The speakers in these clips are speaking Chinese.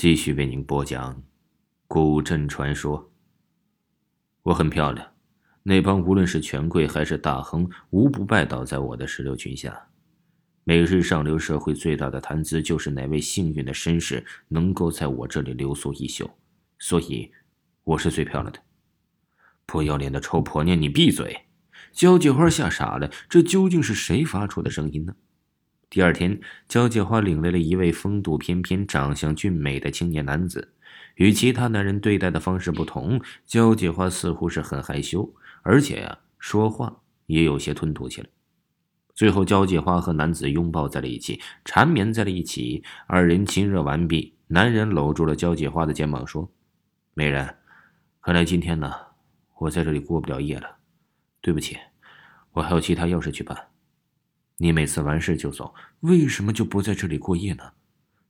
继续为您播讲古镇传说。我很漂亮，那帮无论是权贵还是大亨，无不拜倒在我的石榴裙下。每日上流社会最大的谈资，就是哪位幸运的绅士能够在我这里留宿一宿。所以，我是最漂亮的。不要脸的臭婆娘，你闭嘴！交际花吓傻了，这究竟是谁发出的声音呢？第二天，交际花领来了一位风度翩翩、长相俊美的青年男子。与其他男人对待的方式不同，交际花似乎是很害羞，而且呀，说话也有些吞吐起来。最后，交际花和男子拥抱在了一起，缠绵在了一起。二人亲热完毕，男人搂住了交际花的肩膀，说：“美人，看来今天呢，我在这里过不了夜了。对不起，我还有其他要事去办。”你每次完事就走，为什么就不在这里过夜呢？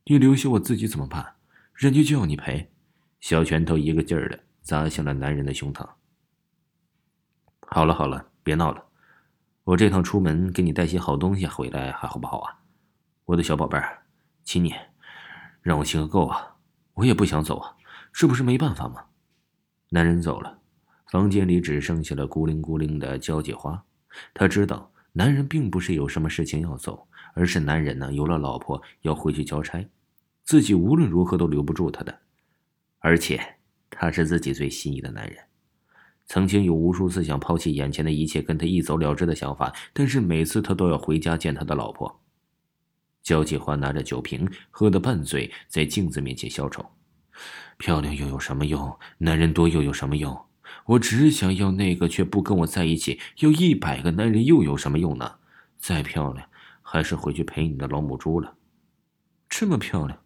你留下我自己怎么办？人家就要你赔。小拳头一个劲儿的砸向了男人的胸膛。好了好了，别闹了，我这趟出门给你带些好东西回来，还好不好啊？我的小宝贝儿，亲你，让我亲个够啊！我也不想走啊，这不是没办法吗？男人走了，房间里只剩下了孤零孤零的交际花。他知道。男人并不是有什么事情要走，而是男人呢有了老婆要回去交差，自己无论如何都留不住他的，而且他是自己最心仪的男人，曾经有无数次想抛弃眼前的一切跟他一走了之的想法，但是每次他都要回家见他的老婆。焦继花拿着酒瓶喝得半醉，在镜子面前消愁：漂亮又有什么用？男人多又有什么用？我只想要那个，却不跟我在一起。有一百个男人又有什么用呢？再漂亮，还是回去陪你的老母猪了。这么漂亮，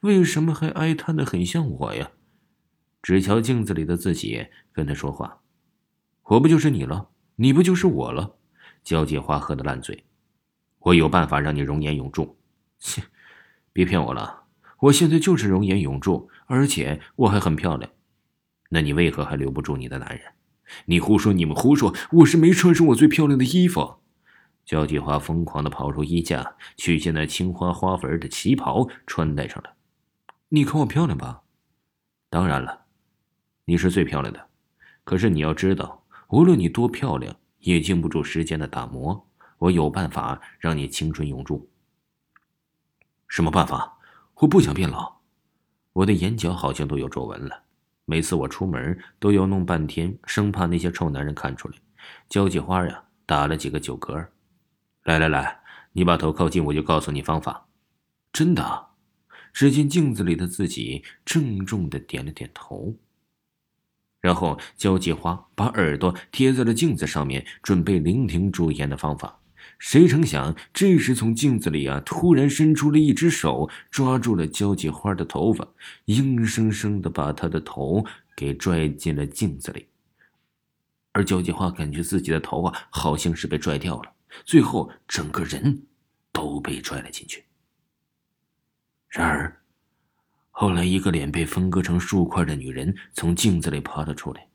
为什么还哀叹的很像我呀？只瞧镜子里的自己，跟他说话。我不就是你了？你不就是我了？交际花喝的烂醉。我有办法让你容颜永驻。切，别骗我了，我现在就是容颜永驻，而且我还很漂亮。那你为何还留不住你的男人？你胡说！你们胡说！我是没穿上我最漂亮的衣服。焦继华疯狂的跑出衣架，取下那青花花纹的旗袍，穿戴上了。你看我漂亮吧？当然了，你是最漂亮的。可是你要知道，无论你多漂亮，也经不住时间的打磨。我有办法让你青春永驻。什么办法？我不想变老。我的眼角好像都有皱纹了。每次我出门都要弄半天，生怕那些臭男人看出来。交际花呀，打了几个酒嗝。来来来，你把头靠近，我就告诉你方法。真的？只见镜子里的自己郑重的点了点头。然后交际花把耳朵贴在了镜子上面，准备聆听朱颜的方法。谁成想，这时从镜子里啊，突然伸出了一只手，抓住了交际花的头发，硬生生的把她的头给拽进了镜子里。而交际花感觉自己的头啊，好像是被拽掉了，最后整个人都被拽了进去。然而，后来一个脸被分割成数块的女人从镜子里爬了出来，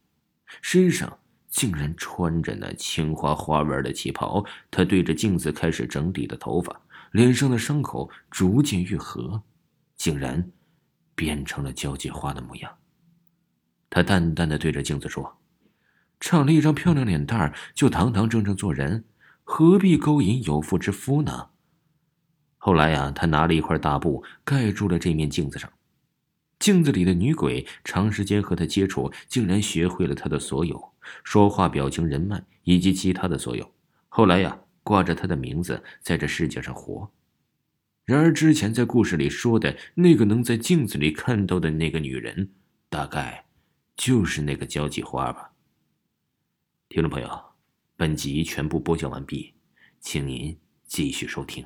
身上。竟然穿着那青花花纹的旗袍，他对着镜子开始整理的头发，脸上的伤口逐渐愈合，竟然变成了交际花的模样。他淡淡的对着镜子说：“长了一张漂亮脸蛋，就堂堂正正做人，何必勾引有妇之夫呢？”后来呀，他拿了一块大布盖住了这面镜子上，镜子里的女鬼长时间和他接触，竟然学会了他的所有。说话、表情、人脉以及其他的所有，后来呀，挂着他的名字在这世界上活。然而，之前在故事里说的那个能在镜子里看到的那个女人，大概就是那个交际花吧。听众朋友，本集全部播讲完毕，请您继续收听。